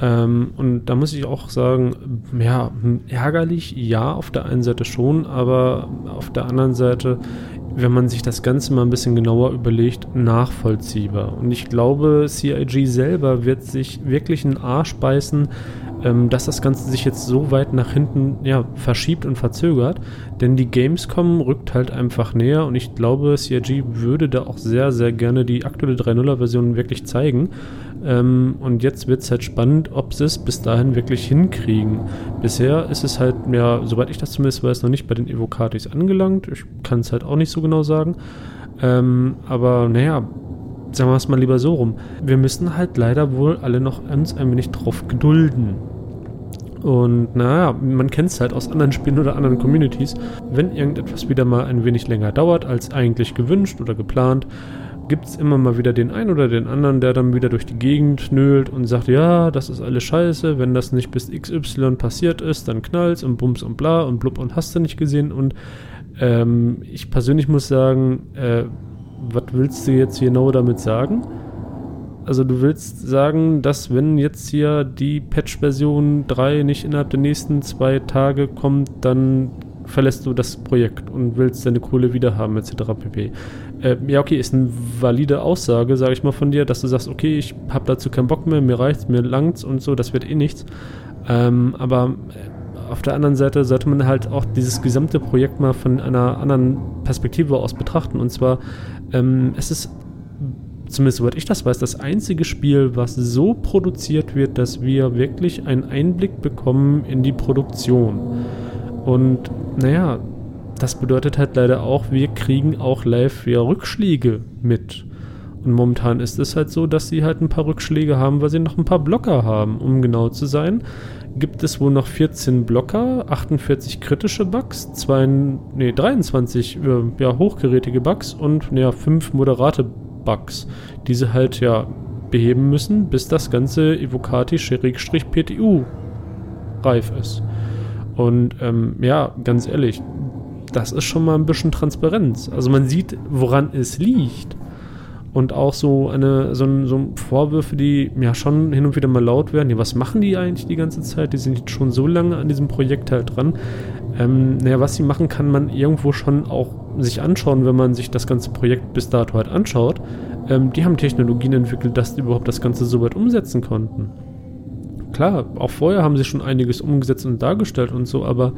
Ähm, und da muss ich auch sagen, ja, ärgerlich, ja, auf der einen Seite schon, aber auf der anderen Seite, wenn man sich das Ganze mal ein bisschen genauer überlegt, nachvollziehbar. Und ich glaube, CIG selber wird sich wirklich einen Arsch beißen, ähm, dass das Ganze sich jetzt so weit nach hinten ja, verschiebt und verzögert. Denn die Gamescom rückt halt einfach näher und ich glaube, CIG würde da auch sehr, sehr gerne die aktuelle 3.0er-Version wirklich zeigen. Ähm, und jetzt wird es halt spannend, ob sie es bis dahin wirklich hinkriegen. Bisher ist es halt, ja, soweit ich das zumindest weiß, noch nicht bei den Evocatis angelangt. Ich kann es halt auch nicht so genau sagen. Ähm, aber naja, sagen wir es mal lieber so rum. Wir müssen halt leider wohl alle noch uns ein wenig drauf gedulden. Und naja, man kennt es halt aus anderen Spielen oder anderen Communities. Wenn irgendetwas wieder mal ein wenig länger dauert als eigentlich gewünscht oder geplant, gibt es immer mal wieder den einen oder den anderen, der dann wieder durch die Gegend nölt und sagt, ja, das ist alles scheiße, wenn das nicht bis XY passiert ist, dann knallt's und bums und bla und blub und hast du nicht gesehen. Und ähm, ich persönlich muss sagen, äh, was willst du jetzt genau damit sagen? Also du willst sagen, dass wenn jetzt hier die Patch-Version 3 nicht innerhalb der nächsten zwei Tage kommt, dann verlässt du das Projekt und willst deine Kohle wieder haben, etc. pp. Äh, ja, okay, ist eine valide Aussage, sage ich mal von dir, dass du sagst, okay, ich habe dazu keinen Bock mehr, mir reicht's, mir langt's und so, das wird eh nichts. Ähm, aber äh, auf der anderen Seite sollte man halt auch dieses gesamte Projekt mal von einer anderen Perspektive aus betrachten. Und zwar, ähm, es ist zumindest soweit ich das weiß, das einzige Spiel, was so produziert wird, dass wir wirklich einen Einblick bekommen in die Produktion. Und naja, das bedeutet halt leider auch, wir kriegen auch live wieder Rückschläge mit. Und momentan ist es halt so, dass sie halt ein paar Rückschläge haben, weil sie noch ein paar Blocker haben, um genau zu sein. Gibt es wohl noch 14 Blocker, 48 kritische Bugs, zwei, nee, 23 äh, ja, hochgerätige Bugs und ja, 5 moderate Bugs, die sie halt ja beheben müssen, bis das ganze Evocati-PTU reif ist. Und ähm, ja, ganz ehrlich, das ist schon mal ein bisschen Transparenz. Also man sieht, woran es liegt. Und auch so eine, so, so Vorwürfe, die ja schon hin und wieder mal laut werden. Ja, was machen die eigentlich die ganze Zeit? Die sind schon so lange an diesem Projekt halt dran. Ähm, naja, was sie machen, kann man irgendwo schon auch sich anschauen, wenn man sich das ganze Projekt bis dato halt anschaut. Ähm, die haben Technologien entwickelt, dass die überhaupt das Ganze so weit umsetzen konnten. Klar, auch vorher haben sie schon einiges umgesetzt und dargestellt und so, aber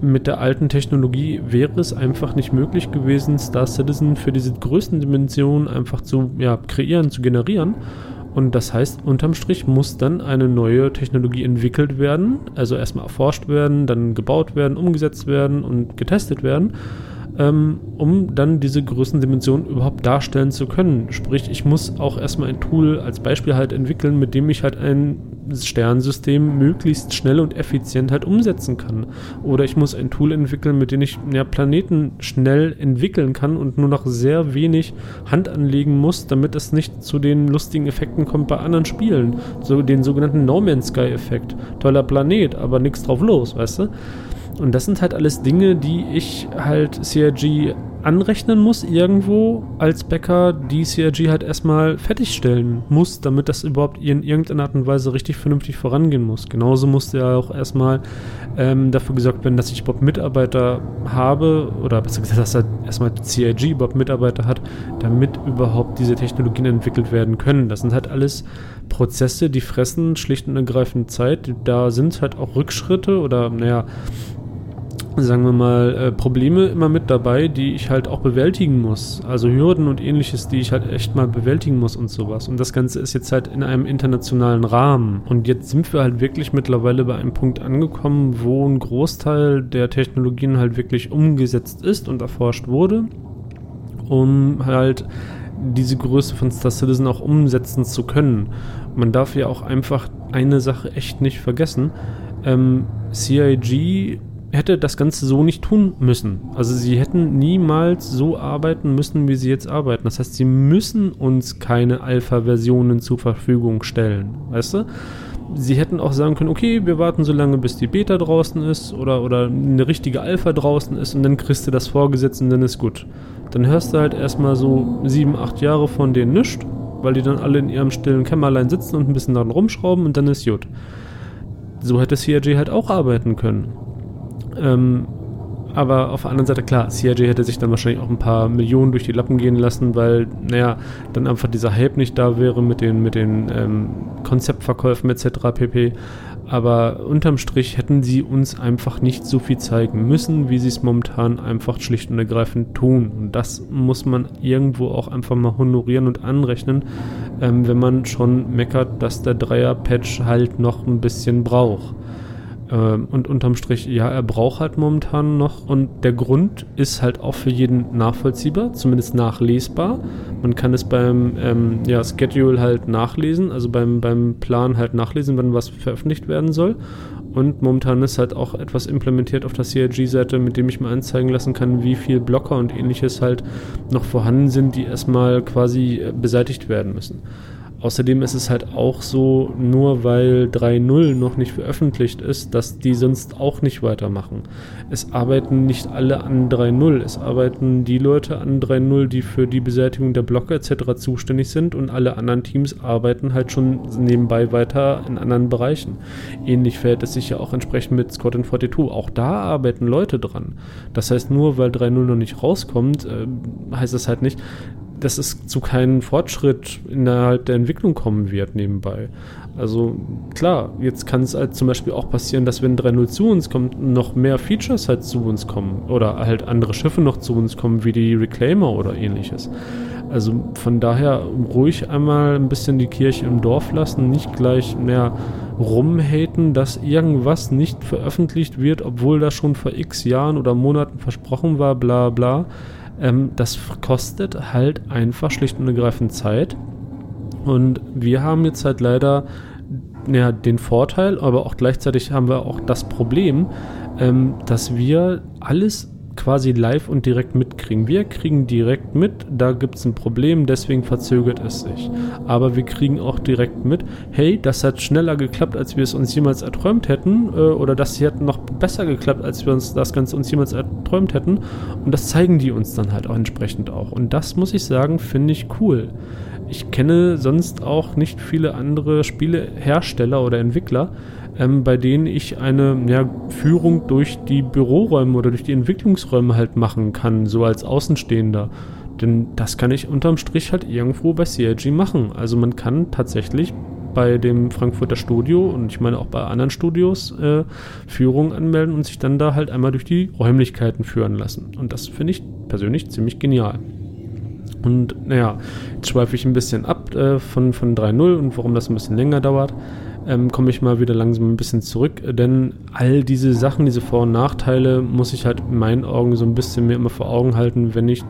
mit der alten Technologie wäre es einfach nicht möglich gewesen, Star Citizen für diese Größendimension einfach zu ja, kreieren, zu generieren. Und das heißt, unterm Strich muss dann eine neue Technologie entwickelt werden, also erstmal erforscht werden, dann gebaut werden, umgesetzt werden und getestet werden ähm, um dann diese Größendimension überhaupt darstellen zu können. Sprich, ich muss auch erstmal ein Tool als Beispiel halt entwickeln, mit dem ich halt ein Sternensystem möglichst schnell und effizient halt umsetzen kann. Oder ich muss ein Tool entwickeln, mit dem ich ja, Planeten schnell entwickeln kann und nur noch sehr wenig Hand anlegen muss, damit es nicht zu den lustigen Effekten kommt bei anderen Spielen. So den sogenannten No Man's Sky Effekt. Toller Planet, aber nichts drauf los, weißt du? Und das sind halt alles Dinge, die ich halt CRG anrechnen muss irgendwo als Bäcker, die CRG halt erstmal fertigstellen muss, damit das überhaupt in irgendeiner Art und Weise richtig vernünftig vorangehen muss. Genauso musste ja auch erstmal ähm, dafür gesorgt werden, dass ich überhaupt Mitarbeiter habe oder besser gesagt, dass halt erstmal CRG überhaupt Mitarbeiter hat, damit überhaupt diese Technologien entwickelt werden können. Das sind halt alles Prozesse, die fressen schlicht und ergreifend Zeit. Da sind halt auch Rückschritte oder naja, sagen wir mal, äh, Probleme immer mit dabei, die ich halt auch bewältigen muss. Also Hürden und ähnliches, die ich halt echt mal bewältigen muss und sowas. Und das Ganze ist jetzt halt in einem internationalen Rahmen. Und jetzt sind wir halt wirklich mittlerweile bei einem Punkt angekommen, wo ein Großteil der Technologien halt wirklich umgesetzt ist und erforscht wurde, um halt diese Größe von Star Citizen auch umsetzen zu können. Man darf ja auch einfach eine Sache echt nicht vergessen. Ähm, CIG hätte das Ganze so nicht tun müssen. Also sie hätten niemals so arbeiten müssen, wie sie jetzt arbeiten. Das heißt, sie müssen uns keine Alpha-Versionen zur Verfügung stellen. Weißt du? Sie hätten auch sagen können, okay, wir warten so lange, bis die Beta draußen ist oder, oder eine richtige Alpha draußen ist und dann kriegst du das vorgesetzt und dann ist gut. Dann hörst du halt erstmal so sieben, acht Jahre von denen nichts, weil die dann alle in ihrem stillen Kämmerlein sitzen und ein bisschen daran rumschrauben und dann ist gut. So hätte CRG halt auch arbeiten können. Ähm, aber auf der anderen Seite, klar, CRG hätte sich dann wahrscheinlich auch ein paar Millionen durch die Lappen gehen lassen, weil, naja, dann einfach dieser Hype nicht da wäre mit den, mit den ähm, Konzeptverkäufen etc. pp. Aber unterm Strich hätten sie uns einfach nicht so viel zeigen müssen, wie sie es momentan einfach schlicht und ergreifend tun. Und das muss man irgendwo auch einfach mal honorieren und anrechnen, ähm, wenn man schon meckert, dass der Dreier-Patch halt noch ein bisschen braucht. Ähm, und unterm Strich, ja, er braucht halt momentan noch. Und der Grund ist halt auch für jeden nachvollziehbar, zumindest nachlesbar. Man kann es beim ähm, ja, Schedule halt nachlesen, also beim, beim Plan halt nachlesen, wann was veröffentlicht werden soll. Und momentan ist halt auch etwas implementiert auf der CRG-Seite, mit dem ich mir anzeigen lassen kann, wie viel Blocker und ähnliches halt noch vorhanden sind, die erstmal quasi äh, beseitigt werden müssen. Außerdem ist es halt auch so, nur weil 3.0 noch nicht veröffentlicht ist, dass die sonst auch nicht weitermachen. Es arbeiten nicht alle an 3.0. Es arbeiten die Leute an 3.0, die für die Beseitigung der Blocke etc. zuständig sind und alle anderen Teams arbeiten halt schon nebenbei weiter in anderen Bereichen. Ähnlich verhält es sich ja auch entsprechend mit Scott 42. Auch da arbeiten Leute dran. Das heißt, nur weil 3.0 noch nicht rauskommt, äh, heißt das halt nicht, dass es zu keinem Fortschritt innerhalb der Entwicklung kommen wird nebenbei. Also klar, jetzt kann es halt zum Beispiel auch passieren, dass wenn 3.0 zu uns kommt, noch mehr Features halt zu uns kommen oder halt andere Schiffe noch zu uns kommen, wie die Reclaimer oder ähnliches. Also von daher ruhig einmal ein bisschen die Kirche im Dorf lassen, nicht gleich mehr rumhaten, dass irgendwas nicht veröffentlicht wird, obwohl das schon vor x Jahren oder Monaten versprochen war, bla bla. Ähm, das kostet halt einfach schlicht und ergreifend Zeit. Und wir haben jetzt halt leider ja, den Vorteil, aber auch gleichzeitig haben wir auch das Problem, ähm, dass wir alles quasi live und direkt mitkriegen. Wir kriegen direkt mit, da gibt es ein Problem, deswegen verzögert es sich. Aber wir kriegen auch direkt mit, hey, das hat schneller geklappt, als wir es uns jemals erträumt hätten, äh, oder das hier hat noch besser geklappt, als wir uns das Ganze uns jemals erträumt hätten. Und das zeigen die uns dann halt auch entsprechend auch. Und das muss ich sagen, finde ich cool. Ich kenne sonst auch nicht viele andere Spielehersteller oder Entwickler, ähm, bei denen ich eine ja, Führung durch die Büroräume oder durch die Entwicklungsräume halt machen kann, so als Außenstehender. Denn das kann ich unterm Strich halt irgendwo bei CLG machen. Also man kann tatsächlich bei dem Frankfurter Studio und ich meine auch bei anderen Studios äh, Führungen anmelden und sich dann da halt einmal durch die Räumlichkeiten führen lassen. Und das finde ich persönlich ziemlich genial. Und naja, jetzt schweife ich ein bisschen ab äh, von, von 3.0 und warum das ein bisschen länger dauert ähm, komme ich mal wieder langsam ein bisschen zurück, denn all diese Sachen, diese Vor- und Nachteile muss ich halt in meinen Augen so ein bisschen mir immer vor Augen halten, wenn ich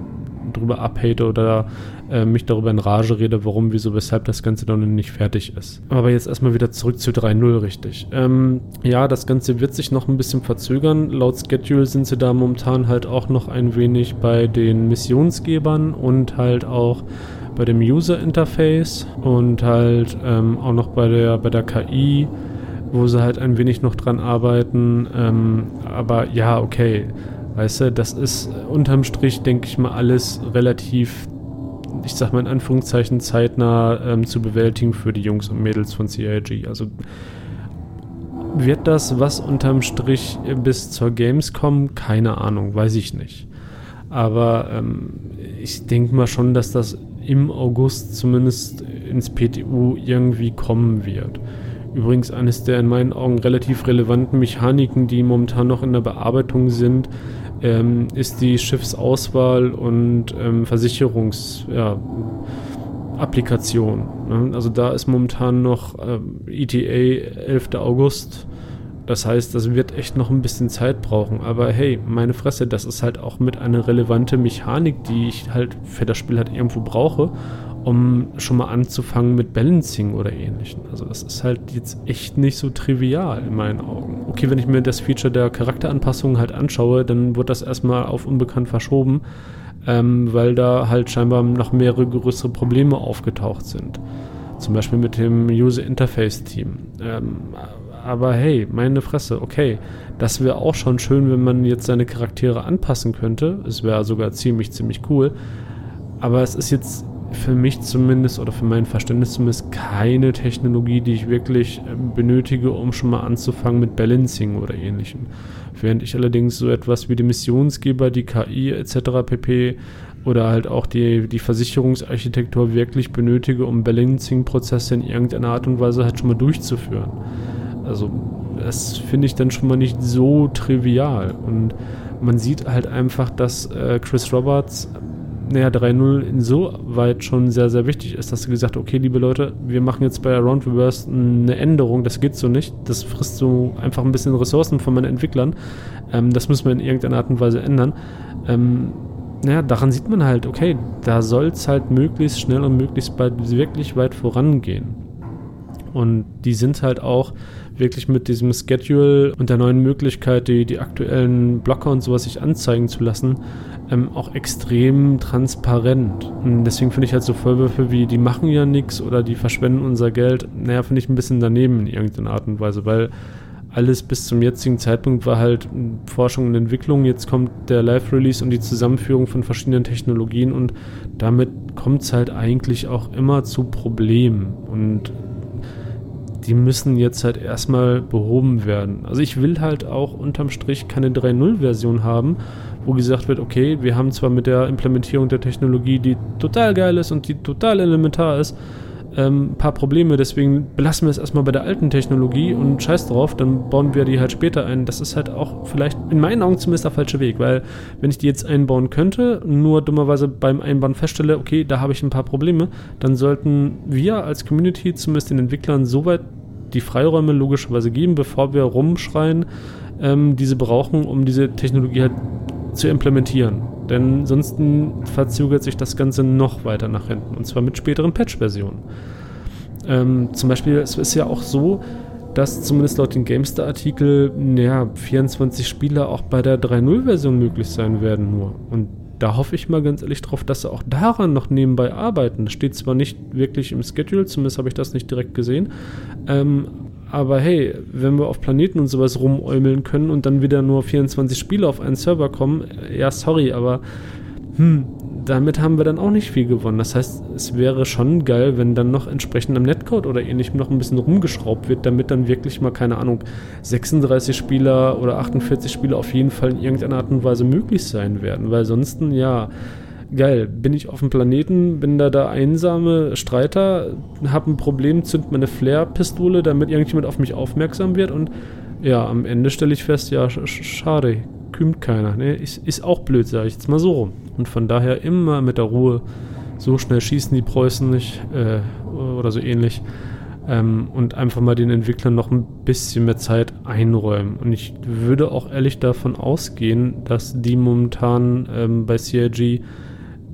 drüber abhate oder äh, mich darüber in Rage rede, warum, wieso, weshalb das Ganze dann nicht fertig ist. Aber jetzt erstmal wieder zurück zu 3.0 richtig. Ähm, ja, das Ganze wird sich noch ein bisschen verzögern. Laut Schedule sind sie da momentan halt auch noch ein wenig bei den Missionsgebern und halt auch bei dem User Interface und halt ähm, auch noch bei der, bei der KI, wo sie halt ein wenig noch dran arbeiten. Ähm, aber ja, okay. Weißt du, das ist unterm Strich, denke ich mal, alles relativ, ich sag mal in Anführungszeichen, zeitnah ähm, zu bewältigen für die Jungs und Mädels von CIG. Also wird das was unterm Strich bis zur Gamescom? Keine Ahnung, weiß ich nicht. Aber ähm, ich denke mal schon, dass das im August zumindest ins PTU irgendwie kommen wird. Übrigens eines der in meinen Augen relativ relevanten Mechaniken, die momentan noch in der Bearbeitung sind, ähm, ist die Schiffsauswahl und ähm, Versicherungsapplikation. Ja, ne? Also da ist momentan noch ähm, ETA 11. August das heißt, das wird echt noch ein bisschen Zeit brauchen. Aber hey, meine Fresse, das ist halt auch mit einer relevante Mechanik, die ich halt für das Spiel halt irgendwo brauche, um schon mal anzufangen mit Balancing oder ähnlichem. Also das ist halt jetzt echt nicht so trivial in meinen Augen. Okay, wenn ich mir das Feature der Charakteranpassungen halt anschaue, dann wird das erstmal auf unbekannt verschoben, ähm, weil da halt scheinbar noch mehrere größere Probleme aufgetaucht sind. Zum Beispiel mit dem User Interface Team. Ähm, aber hey, meine Fresse, okay. Das wäre auch schon schön, wenn man jetzt seine Charaktere anpassen könnte. Es wäre sogar ziemlich, ziemlich cool. Aber es ist jetzt für mich zumindest oder für mein Verständnis zumindest keine Technologie, die ich wirklich ähm, benötige, um schon mal anzufangen mit Balancing oder ähnlichem. Während ich allerdings so etwas wie die Missionsgeber, die KI etc. pp. Oder halt auch die, die Versicherungsarchitektur wirklich benötige, um Balancing-Prozesse in irgendeiner Art und Weise halt schon mal durchzuführen. Also das finde ich dann schon mal nicht so trivial. Und man sieht halt einfach, dass äh, Chris Roberts naja, 3.0 insoweit schon sehr, sehr wichtig ist, dass er gesagt hat, okay, liebe Leute, wir machen jetzt bei Around Reverse eine Änderung, das geht so nicht, das frisst so einfach ein bisschen Ressourcen von meinen Entwicklern, ähm, das müssen wir in irgendeiner Art und Weise ändern. Ähm, naja, daran sieht man halt, okay, da soll es halt möglichst schnell und möglichst bald wirklich weit vorangehen. Und die sind halt auch wirklich mit diesem Schedule und der neuen Möglichkeit, die, die aktuellen Blocker und sowas sich anzeigen zu lassen, ähm, auch extrem transparent. Und deswegen finde ich halt so Vorwürfe wie, die machen ja nichts oder die verschwenden unser Geld, naja, finde ich ein bisschen daneben in irgendeiner Art und Weise, weil alles bis zum jetzigen Zeitpunkt war halt Forschung und Entwicklung. Jetzt kommt der Live-Release und die Zusammenführung von verschiedenen Technologien und damit kommt es halt eigentlich auch immer zu Problemen. Und die müssen jetzt halt erstmal behoben werden. Also ich will halt auch unterm Strich keine 3.0-Version haben, wo gesagt wird, okay, wir haben zwar mit der Implementierung der Technologie, die total geil ist und die total elementar ist, ähm, ein paar Probleme, deswegen belassen wir es erstmal bei der alten Technologie und scheiß drauf, dann bauen wir die halt später ein. Das ist halt auch vielleicht in meinen Augen zumindest der falsche Weg, weil wenn ich die jetzt einbauen könnte, nur dummerweise beim Einbauen feststelle, okay, da habe ich ein paar Probleme, dann sollten wir als Community zumindest den Entwicklern so weit die Freiräume logischerweise geben, bevor wir rumschreien, ähm, diese brauchen, um diese Technologie halt zu implementieren. Denn sonst verzögert sich das Ganze noch weiter nach hinten. Und zwar mit späteren Patch-Versionen. Ähm, zum Beispiel, es ist ja auch so, dass zumindest laut den GameStar-Artikel ja, 24 Spieler auch bei der 3.0-Version möglich sein werden nur. Und da hoffe ich mal ganz ehrlich drauf, dass sie auch daran noch nebenbei arbeiten. Das steht zwar nicht wirklich im Schedule, zumindest habe ich das nicht direkt gesehen, ähm, aber hey, wenn wir auf Planeten und sowas rumäumeln können und dann wieder nur 24 Spiele auf einen Server kommen, äh, ja, sorry, aber hm, damit haben wir dann auch nicht viel gewonnen. Das heißt, es wäre schon geil, wenn dann noch entsprechend am Netcode oder ähnlichem noch ein bisschen rumgeschraubt wird, damit dann wirklich mal, keine Ahnung, 36 Spieler oder 48 Spieler auf jeden Fall in irgendeiner Art und Weise möglich sein werden. Weil sonst, ja, geil, bin ich auf dem Planeten, bin da der einsame Streiter, hab ein Problem, zünd meine Flair-Pistole, damit irgendjemand auf mich aufmerksam wird und ja, am Ende stelle ich fest, ja, sch schade, kümmert keiner. Ne? Ist, ist auch blöd, sage ich jetzt mal so rum. Und von daher immer mit der Ruhe. So schnell schießen die Preußen nicht äh, oder so ähnlich. Ähm, und einfach mal den Entwicklern noch ein bisschen mehr Zeit einräumen. Und ich würde auch ehrlich davon ausgehen, dass die momentan ähm, bei CIG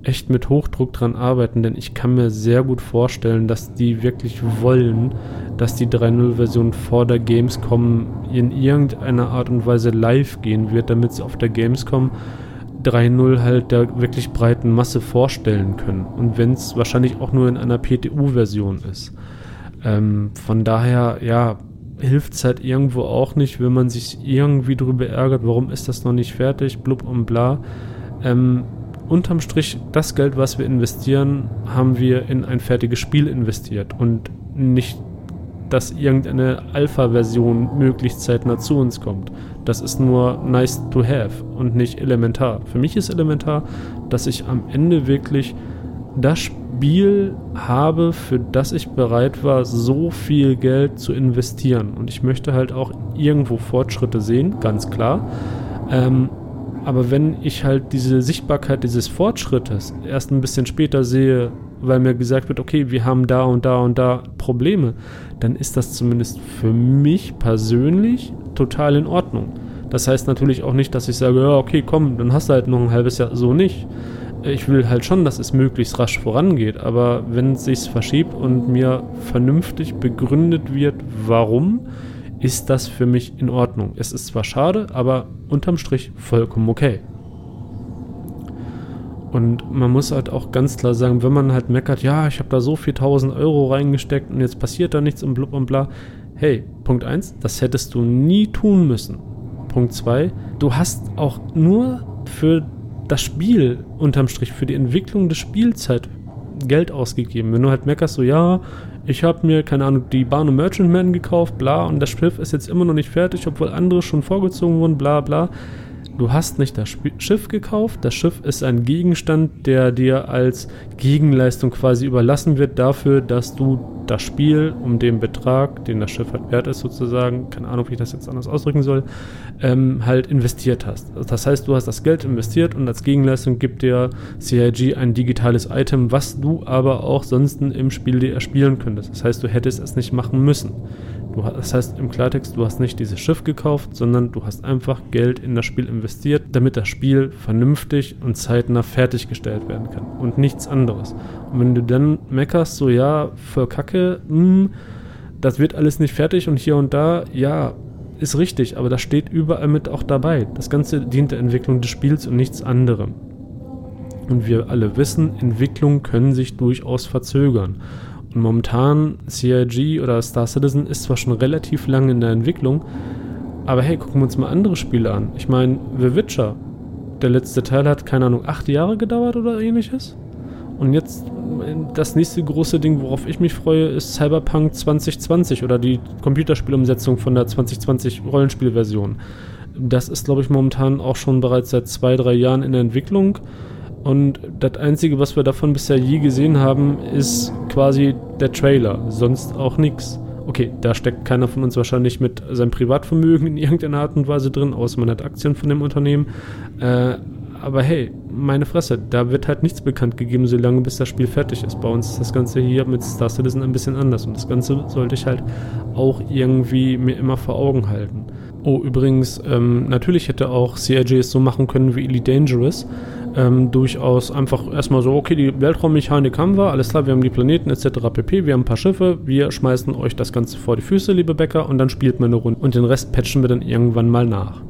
echt mit Hochdruck dran arbeiten, denn ich kann mir sehr gut vorstellen, dass die wirklich wollen, dass die 3.0-Version vor der Gamescom in irgendeiner Art und Weise live gehen wird, damit sie auf der Gamescom 3.0 halt der wirklich breiten Masse vorstellen können. Und wenn es wahrscheinlich auch nur in einer PTU-Version ist. Ähm, von daher, ja, hilft es halt irgendwo auch nicht, wenn man sich irgendwie darüber ärgert, warum ist das noch nicht fertig, blub und bla. Ähm, unterm Strich, das Geld, was wir investieren, haben wir in ein fertiges Spiel investiert und nicht, dass irgendeine Alpha-Version möglichst zeitnah zu uns kommt. Das ist nur nice to have und nicht elementar. Für mich ist elementar, dass ich am Ende wirklich das Spiel habe, für das ich bereit war, so viel Geld zu investieren. Und ich möchte halt auch irgendwo Fortschritte sehen, ganz klar. Ähm, aber wenn ich halt diese Sichtbarkeit dieses Fortschrittes erst ein bisschen später sehe, weil mir gesagt wird, okay, wir haben da und da und da Probleme, dann ist das zumindest für mich persönlich total in Ordnung. Das heißt natürlich auch nicht, dass ich sage, ja, okay, komm, dann hast du halt noch ein halbes Jahr so nicht. Ich will halt schon, dass es möglichst rasch vorangeht, aber wenn es sich verschiebt und mir vernünftig begründet wird, warum, ist das für mich in Ordnung. Es ist zwar schade, aber unterm Strich vollkommen okay. Und man muss halt auch ganz klar sagen, wenn man halt meckert, ja, ich habe da so viel tausend Euro reingesteckt und jetzt passiert da nichts und blub und bla. Hey, Punkt 1, das hättest du nie tun müssen. Punkt 2, du hast auch nur für das Spiel unterm Strich, für die Entwicklung des Spielzeit Geld ausgegeben. Wenn du halt meckerst, so ja, ich habe mir, keine Ahnung, die Bahn Merchantman gekauft, bla, und das Schiff ist jetzt immer noch nicht fertig, obwohl andere schon vorgezogen wurden, bla bla. Du hast nicht das Schiff gekauft. Das Schiff ist ein Gegenstand, der dir als Gegenleistung quasi überlassen wird dafür, dass du das Spiel um den Betrag, den das Schiff halt wert ist sozusagen, keine Ahnung, wie ich das jetzt anders ausdrücken soll, ähm, halt investiert hast. Das heißt, du hast das Geld investiert und als Gegenleistung gibt dir CIG ein digitales Item, was du aber auch sonst im Spiel dir erspielen könntest. Das heißt, du hättest es nicht machen müssen. Das heißt im Klartext, du hast nicht dieses Schiff gekauft, sondern du hast einfach Geld in das Spiel investiert, damit das Spiel vernünftig und zeitnah fertiggestellt werden kann und nichts anderes. Und wenn du dann meckerst, so ja, voll Kacke, mh, hm, das wird alles nicht fertig und hier und da, ja, ist richtig, aber das steht überall mit auch dabei. Das Ganze dient der Entwicklung des Spiels und nichts anderem. Und wir alle wissen, Entwicklungen können sich durchaus verzögern. Momentan CIG oder Star Citizen ist zwar schon relativ lange in der Entwicklung, aber hey, gucken wir uns mal andere Spiele an. Ich meine, The Witcher, der letzte Teil hat, keine Ahnung, acht Jahre gedauert oder ähnliches. Und jetzt das nächste große Ding, worauf ich mich freue, ist Cyberpunk 2020 oder die Computerspielumsetzung von der 2020 Rollenspielversion. Das ist, glaube ich, momentan auch schon bereits seit zwei, drei Jahren in der Entwicklung. Und das Einzige, was wir davon bisher je gesehen haben, ist quasi der Trailer, sonst auch nichts. Okay, da steckt keiner von uns wahrscheinlich mit seinem Privatvermögen in irgendeiner Art und Weise drin, außer man hat Aktien von dem Unternehmen. Äh, aber hey, meine Fresse, da wird halt nichts bekannt gegeben, solange bis das Spiel fertig ist. Bei uns ist das Ganze hier mit Star Citizen ein bisschen anders und das Ganze sollte ich halt auch irgendwie mir immer vor Augen halten. Oh, übrigens, ähm, natürlich hätte auch CRJ es so machen können wie Elite Dangerous ähm, durchaus einfach erstmal so, okay, die Weltraummechanik haben wir, alles klar, wir haben die Planeten etc. pp, wir haben ein paar Schiffe, wir schmeißen euch das Ganze vor die Füße, liebe Bäcker, und dann spielt man eine Runde. Und den Rest patchen wir dann irgendwann mal nach.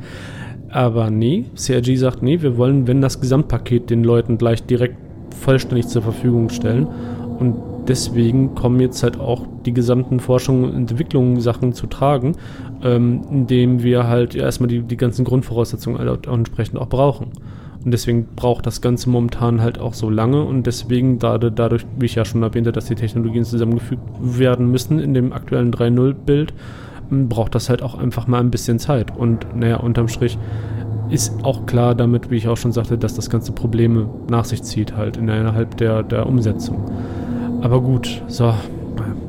Aber nee, CRG sagt, nee, wir wollen, wenn das Gesamtpaket den Leuten gleich direkt vollständig zur Verfügung stellen. Und deswegen kommen jetzt halt auch die gesamten Forschung und Entwicklungssachen zu tragen, ähm, indem wir halt erstmal die, die ganzen Grundvoraussetzungen entsprechend auch brauchen. Und deswegen braucht das Ganze momentan halt auch so lange und deswegen, dadurch, wie ich ja schon erwähnte, dass die Technologien zusammengefügt werden müssen in dem aktuellen 3.0-Bild, braucht das halt auch einfach mal ein bisschen Zeit. Und naja, unterm Strich, ist auch klar damit, wie ich auch schon sagte, dass das Ganze Probleme nach sich zieht, halt innerhalb der, der Umsetzung. Aber gut, so,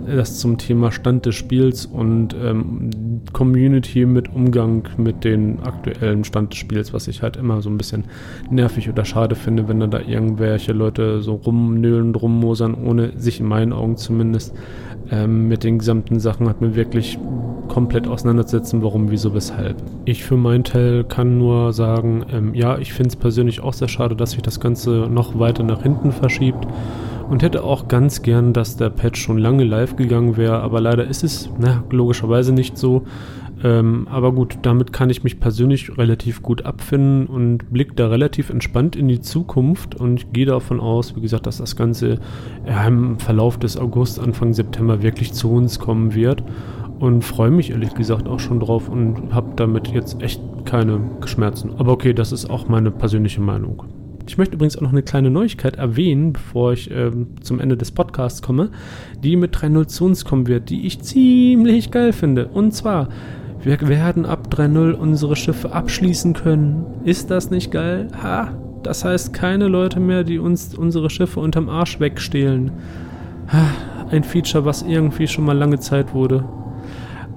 das zum Thema Stand des Spiels und ähm, Community mit Umgang mit den aktuellen Stand des Spiels, was ich halt immer so ein bisschen nervig oder schade finde, wenn da irgendwelche Leute so rumnölen, rummosern, ohne sich in meinen Augen zumindest ähm, mit den gesamten Sachen hat mir wirklich komplett auseinandersetzen, warum, wieso, weshalb. Ich für meinen Teil kann nur sagen, ähm, ja, ich finde es persönlich auch sehr schade, dass sich das Ganze noch weiter nach hinten verschiebt und hätte auch ganz gern, dass der Patch schon lange live gegangen wäre, aber leider ist es na, logischerweise nicht so. Ähm, aber gut, damit kann ich mich persönlich relativ gut abfinden und blicke da relativ entspannt in die Zukunft und gehe davon aus, wie gesagt, dass das Ganze ja, im Verlauf des August, Anfang September wirklich zu uns kommen wird und freue mich ehrlich gesagt auch schon drauf und habe damit jetzt echt keine Schmerzen. Aber okay, das ist auch meine persönliche Meinung. Ich möchte übrigens auch noch eine kleine Neuigkeit erwähnen, bevor ich ähm, zum Ende des Podcasts komme, die mit 3.0 zu uns kommen wird, die ich ziemlich geil finde. Und zwar, wir werden ab 3.0 unsere Schiffe abschließen können. Ist das nicht geil? Ha! Das heißt, keine Leute mehr, die uns unsere Schiffe unterm Arsch wegstehlen. Ha, ein Feature, was irgendwie schon mal lange Zeit wurde.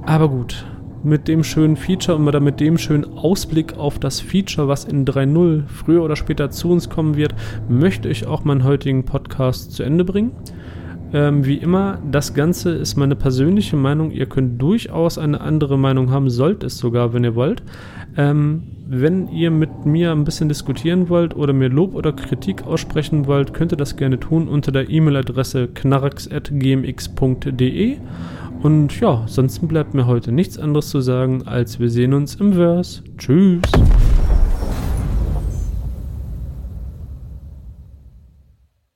Aber gut, mit dem schönen Feature und mit dem schönen Ausblick auf das Feature, was in 3.0 früher oder später zu uns kommen wird, möchte ich auch meinen heutigen Podcast zu Ende bringen. Ähm, wie immer, das Ganze ist meine persönliche Meinung. Ihr könnt durchaus eine andere Meinung haben, sollt es sogar, wenn ihr wollt. Ähm, wenn ihr mit mir ein bisschen diskutieren wollt oder mir Lob oder Kritik aussprechen wollt, könnt ihr das gerne tun unter der E-Mail-Adresse knarks.gmx.de. Und ja, sonst bleibt mir heute nichts anderes zu sagen, als wir sehen uns im Verse. Tschüss.